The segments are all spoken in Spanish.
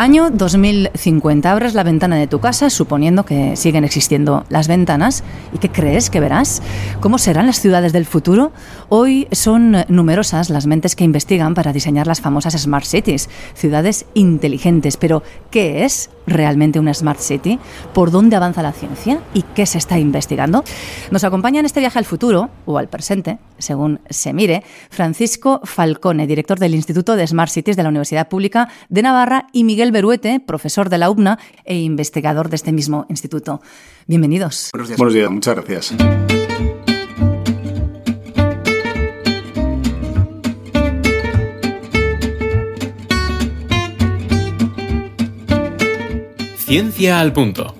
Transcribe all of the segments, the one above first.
Año 2050. Abres la ventana de tu casa suponiendo que siguen existiendo las ventanas. ¿Y qué crees que verás? ¿Cómo serán las ciudades del futuro? Hoy son numerosas las mentes que investigan para diseñar las famosas Smart Cities, ciudades inteligentes. Pero, ¿qué es realmente una Smart City? ¿Por dónde avanza la ciencia? ¿Y qué se está investigando? Nos acompaña en este viaje al futuro, o al presente, según se mire, Francisco Falcone, director del Instituto de Smart Cities de la Universidad Pública de Navarra, y Miguel Beruete, profesor de la UBNA e investigador de este mismo instituto. Bienvenidos. Buenos días, Buenos días muchas gracias. Ciencia al Punto,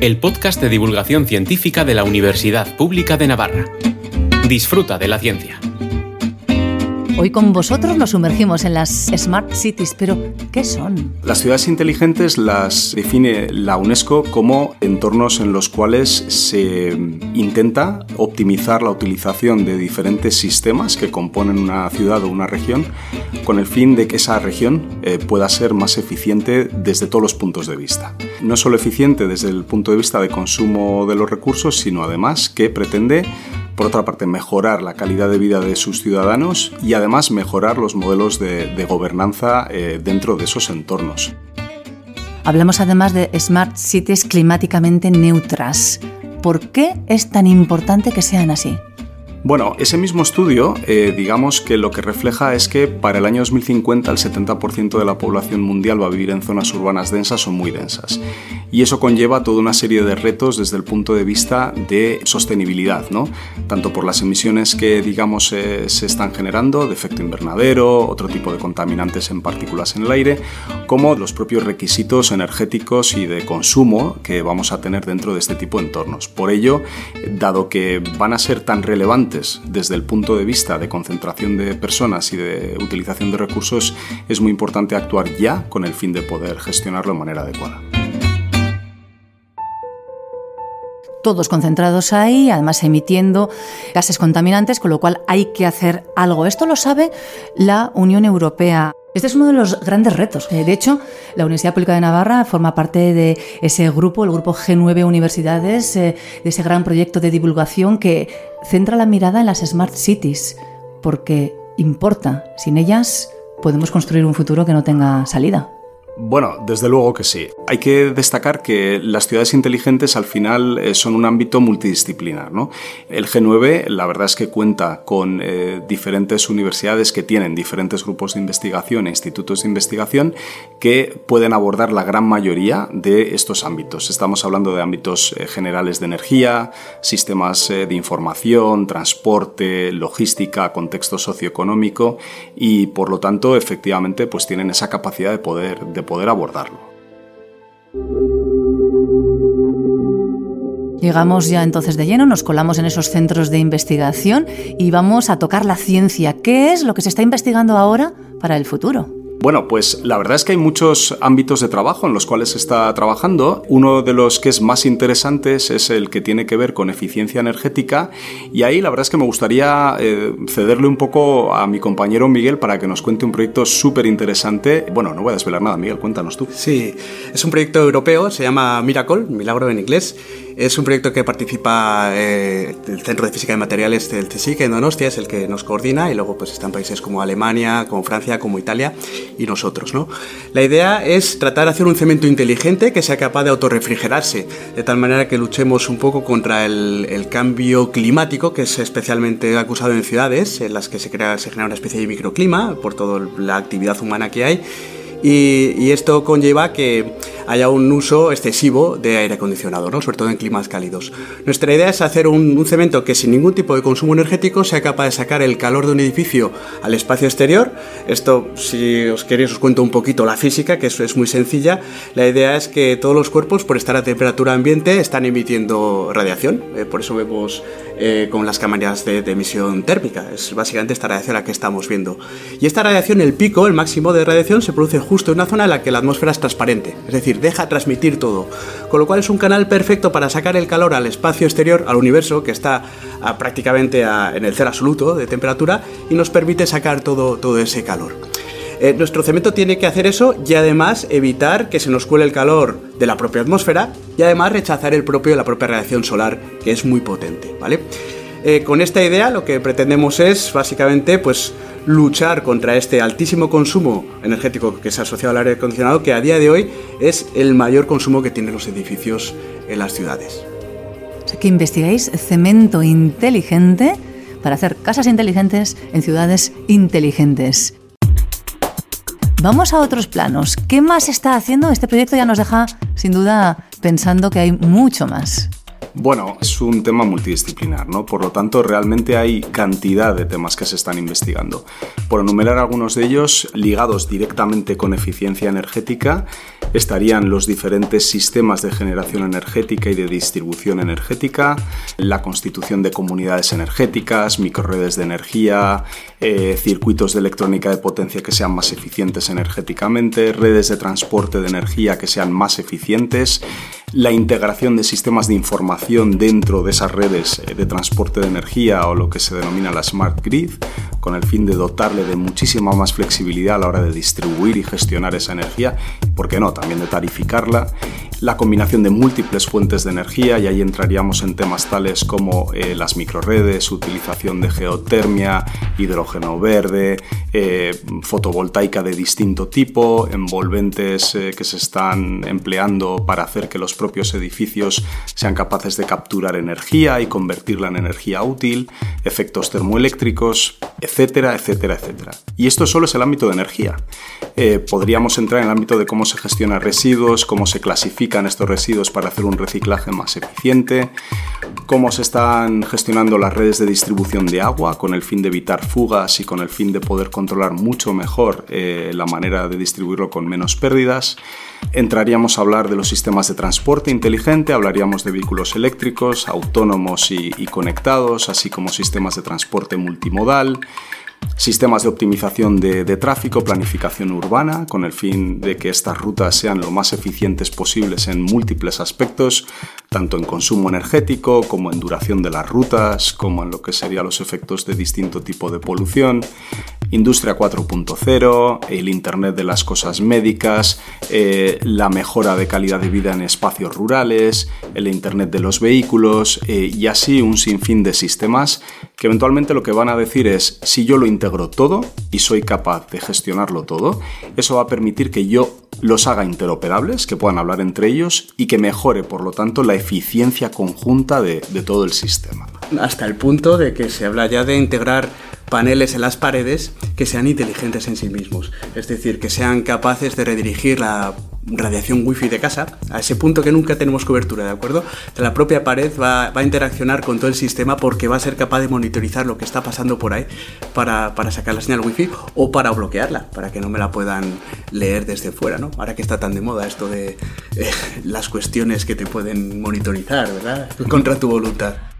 el podcast de divulgación científica de la Universidad Pública de Navarra. Disfruta de la ciencia. Hoy con vosotros nos sumergimos en las Smart Cities, pero ¿qué son? Las ciudades inteligentes las define la UNESCO como entornos en los cuales se intenta optimizar la utilización de diferentes sistemas que componen una ciudad o una región con el fin de que esa región eh, pueda ser más eficiente desde todos los puntos de vista. No solo eficiente desde el punto de vista de consumo de los recursos, sino además que pretende por otra parte, mejorar la calidad de vida de sus ciudadanos y además mejorar los modelos de, gobernanza eh, dentro de esos entornos. Hablamos además de smart cities climáticamente neutras. ¿Por qué es tan importante que sean así? Bueno, ese mismo estudio, eh, digamos que lo que refleja es que para el año 2050 el 70% de la población mundial va a vivir en zonas urbanas densas o muy densas. Y eso conlleva toda una serie de retos desde el punto de vista de sostenibilidad, ¿no? Tanto por las emisiones que, digamos, eh, se están generando, de efecto invernadero, otro tipo de contaminantes en partículas en el aire, como los propios requisitos energéticos y de consumo que vamos a tener dentro de este tipo de entornos. Por ello, dado que van a ser tan relevantes desde el punto de vista de concentración de personas y de utilización de recursos, es muy importante actuar ya con el fin de poder gestionarlo de manera adecuada. todos concentrados ahí, además emitiendo gases contaminantes, con lo cual hay que hacer algo. Esto lo sabe la Unión Europea. Este es uno de los grandes retos. Eh, de hecho, la Universidad Pública de Navarra forma parte de ese grupo, el grupo G9 Universidades, eh, de ese gran proyecto de divulgación que centra la mirada en las Smart Cities, porque importa. Sin ellas podemos construir un futuro que no tenga salida. Bueno, desde luego que sí. Hay que destacar que las ciudades inteligentes al final eh, son un ámbito multidisciplinar. ¿no? El G9, la verdad es que cuenta con eh, diferentes universidades que tienen diferentes grupos de investigación e institutos de investigación que pueden abordar la gran mayoría de estos ámbitos. Estamos hablando de ámbitos eh, generales de energía, sistemas de información, transporte, logística, contexto socioeconómico y por lo tanto efectivamente pues tienen esa capacidad de poder poder abordarlo. Llegamos ya entonces de lleno, nos colamos en esos centros de investigación y vamos a tocar la ciencia. ¿Qué es lo que se está investigando ahora para el futuro? Bueno, pues la verdad es que hay muchos ámbitos de trabajo en los cuales está trabajando. Uno de los que es más interesantes es el que tiene que ver con eficiencia energética y ahí la verdad es que me gustaría eh, cederle un poco a mi compañero Miguel para que nos cuente un proyecto súper interesante. Bueno, no voy a desvelar nada, Miguel, cuéntanos tú. Sí, es un proyecto europeo, se llama Miracle, Milagro en inglés es un proyecto que participa eh, el Centro de Física de Materiales del CSIC en Donostia, es el que nos coordina, y luego pues están países como Alemania, como Francia, como Italia y nosotros. ¿no? La idea es tratar de hacer un cemento inteligente que sea capaz de autorrefrigerarse, de tal manera que luchemos un poco contra el, cambio climático, que es especialmente acusado en ciudades, en las que se, crea, se genera una especie de microclima por toda la actividad humana que hay y, esto conlleva que haya un uso excesivo de aire acondicionado, ¿no? sobre todo en climas cálidos. Nuestra idea es hacer un, cemento que sin ningún tipo de consumo energético sea capaz de sacar el calor de un edificio al espacio exterior. Esto, si os queréis, os cuento un poquito la física, que eso es muy sencilla. La idea es que todos los cuerpos, por estar a temperatura ambiente, están emitiendo radiación. Eh, por eso vemos eh, con las cámaras de, de, emisión térmica. Es básicamente esta radiación la que estamos viendo. Y esta radiación, el pico, el máximo de radiación, se produce justo en una zona en la que la atmósfera es transparente, es decir, deja transmitir todo. Con lo cual es un canal perfecto para sacar el calor al espacio exterior, al universo, que está prácticamente en el cero absoluto de temperatura, y nos permite sacar todo, todo ese calor. Eh, nuestro cemento tiene que hacer eso y además evitar que se nos cuele el calor de la propia atmósfera y además rechazar el propio la propia radiación solar que es muy potente, ¿vale? Eh, con esta idea lo que pretendemos es básicamente pues luchar contra este altísimo consumo energético que se ha asociado al aire acondicionado que a día de hoy es el mayor consumo que tienen los edificios en las ciudades. O sea que investigáis cemento inteligente para hacer casas inteligentes en ciudades inteligentes. Vamos a otros planos. ¿Qué más está haciendo? Este proyecto ya nos deja, sin duda, pensando que hay mucho más. Bueno, es un tema multidisciplinar, ¿no? Por lo tanto, realmente hay cantidad de temas que se están investigando. Por enumerar algunos de ellos, ligados directamente con eficiencia energética, estarían los diferentes sistemas de generación energética y de distribución energética, la constitución de comunidades energéticas, microredes de energía, eh, circuitos de electrónica de potencia que sean más eficientes energéticamente, redes de transporte de energía que sean más eficientes, la integración de sistemas de información dentro de esas redes eh, de transporte de energía o lo que se denomina la Smart Grid, con el fin de dotarle de muchísima más flexibilidad a la hora de distribuir y gestionar esa energía, y por qué no, también de tarificarla, la combinación de múltiples fuentes de energía, y ahí entraríamos en temas tales como eh, las microredes, utilización de geotermia, hidrógeno verde, eh, fotovoltaica de distinto tipo, envolventes que se están empleando para hacer que los propios edificios sean capaces de capturar energía y convertirla en energía útil, efectos termoeléctricos, etcétera, etcétera, etcétera. Y esto solo es el ámbito de energía. Eh, podríamos entrar en el ámbito de cómo se gestionan residuos, cómo se estos residuos para hacer un reciclaje más eficiente, cómo se están gestionando las redes de distribución de agua con el fin de evitar fugas y con el fin de poder controlar mucho mejor eh, la manera de distribuirlo con menos pérdidas. Entraríamos a hablar de los sistemas de transporte inteligente, hablaríamos de vehículos eléctricos, autónomos y, conectados, así como sistemas de transporte multimodal, sistemas de optimización de, tráfico, planificación urbana, con el fin de que estas rutas sean lo más eficientes posibles en múltiples aspectos, tanto en consumo energético como en duración de las rutas, como en lo que serían los efectos de distinto tipo de polución, Industria 4.0, el Internet de las cosas médicas, eh, la mejora de calidad de vida en espacios rurales, el Internet de los vehículos eh, y así un sinfín de sistemas que eventualmente lo que van a decir es, si yo lo integro todo y soy capaz de gestionarlo todo, eso va a permitir que yo los haga interoperables, que puedan hablar entre ellos y que mejore, por lo tanto, la eficiencia conjunta de todo el sistema. Hasta el punto de que se habla ya de integrar paneles en las paredes que sean inteligentes en sí mismos, es decir, que sean capaces de redirigir la radiación wifi de casa a ese punto que nunca tenemos cobertura, ¿de acuerdo? La propia pared va, a interaccionar con todo el sistema porque va a ser capaz de monitorizar lo que está pasando por ahí para, sacar la señal wifi o para bloquearla, para que no me la puedan leer desde fuera, ¿no? Ahora que está tan de moda esto de eh, las cuestiones que te pueden monitorizar, ¿verdad? Contra tu voluntad.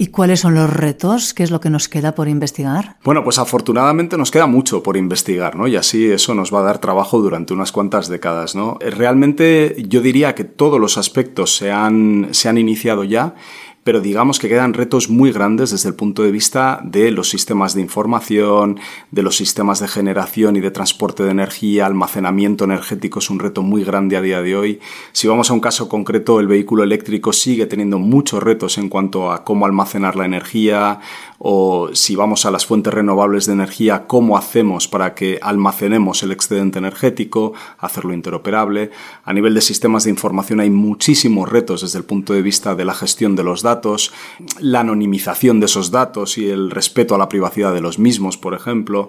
¿Y cuáles son los retos? ¿Qué es lo que nos queda por investigar? Bueno, pues afortunadamente nos queda mucho por investigar, ¿no? Y así eso nos va a dar trabajo durante unas cuantas décadas, ¿no? Realmente yo diría que todos los aspectos se han, se han iniciado ya pero digamos que quedan retos muy grandes desde el punto de vista de los sistemas de información, de los sistemas de generación y de transporte de energía, almacenamiento energético es un reto muy grande a día de hoy. Si vamos a un caso concreto, el vehículo eléctrico sigue teniendo muchos retos en cuanto a cómo almacenar la energía, o si vamos a las fuentes renovables de energía, cómo hacemos para que almacenemos el excedente energético, hacerlo interoperable. A nivel de sistemas de información hay muchísimos retos desde el punto de vista de la gestión de los datos, la anonimización de esos datos y el respeto a la privacidad de los mismos, por ejemplo.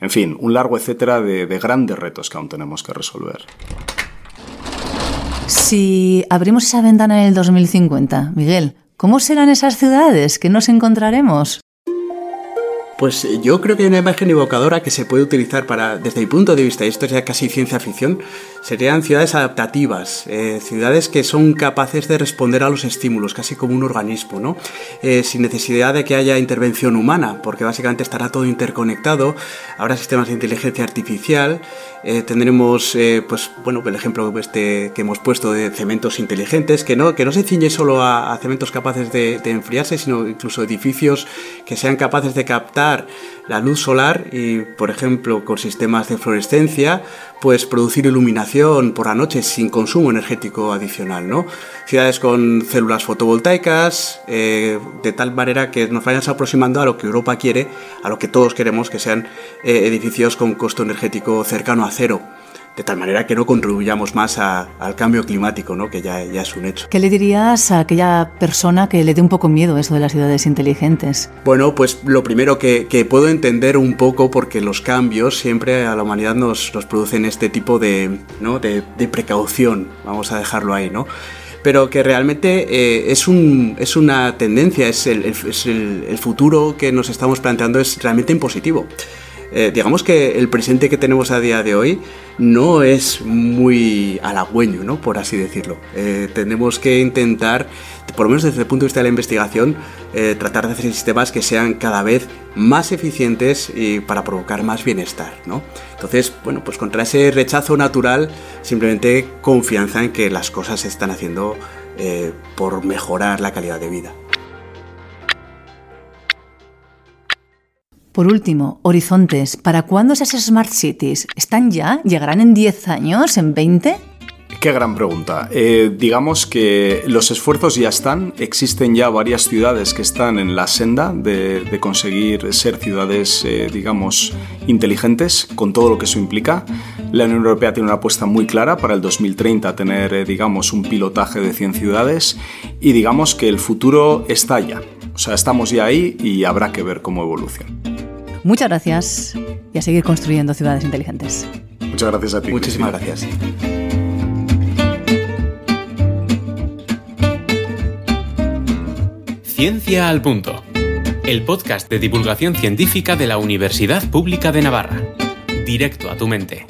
En fin, un largo etcétera de, de grandes retos que aún tenemos que resolver. Si abrimos esa ventana en el 2050, Miguel, ¿cómo serán esas ciudades que nos encontraremos? Pues yo creo que hay una imagen evocadora que se puede utilizar para, desde mi punto de vista, esto es casi ciencia ficción, serían ciudades adaptativas, eh, ciudades que son capaces de responder a los estímulos, casi como un organismo, ¿no? Eh, sin necesidad de que haya intervención humana, porque básicamente estará todo interconectado, habrá sistemas de inteligencia artificial, eh, tendremos, pues, bueno, el ejemplo este que hemos puesto de cementos inteligentes, que no, que no se ciñe solo a, cementos capaces de, de enfriarse, sino incluso edificios que sean capaces de captar la luz solar y, por ejemplo, con sistemas de fluorescencia, pues producir iluminación por la noche sin consumo energético adicional, ¿no? Ciudades con células fotovoltaicas, eh, de tal manera que nos vayamos aproximando a lo que Europa quiere, a lo que todos queremos, que sean eh, edificios con costo energético cercano a cero de tal manera que no contribuyamos más al cambio climático, ¿no? que ya, ya, es un hecho. ¿Qué le dirías a aquella persona que le dé un poco miedo eso de las ciudades inteligentes? Bueno, pues lo primero que, puedo entender un poco, porque los cambios siempre a la humanidad nos, nos producen este tipo de, ¿no? de, precaución, vamos a dejarlo ahí, ¿no? pero que realmente eh, es, un, es una tendencia, es el, es el, el futuro que nos estamos planteando es realmente impositivo. Eh, digamos que el presente que tenemos a día de hoy no es muy halagüeño, ¿no? por así decirlo. Eh, tenemos que intentar, por lo menos desde el punto de vista de la investigación, eh, tratar de hacer sistemas que sean cada vez más eficientes y para provocar más bienestar. ¿no? Entonces, bueno, pues contra ese rechazo natural, simplemente confianza en que las cosas se están haciendo por mejorar la calidad de vida. Por último, horizontes. ¿Para cuándo esas Smart Cities? ¿Están ya? ¿Llegarán en 10 años? ¿En 20? Qué gran pregunta. Eh, digamos que los esfuerzos ya están. Existen ya varias ciudades que están en la senda de, conseguir ser ciudades, eh, digamos, inteligentes, con todo lo que eso implica. La Unión Europea tiene una apuesta muy clara para el 2030 tener, eh, digamos, un pilotaje de 100 ciudades y digamos que el futuro está ya. O sea, estamos ya ahí y habrá que ver cómo evoluciona. Muchas gracias y a seguir construyendo ciudades inteligentes. Muchas gracias a ti. Muchísimas gracias. Ciencia al Punto, el podcast de divulgación científica de la Universidad Pública de Navarra. Directo a tu mente.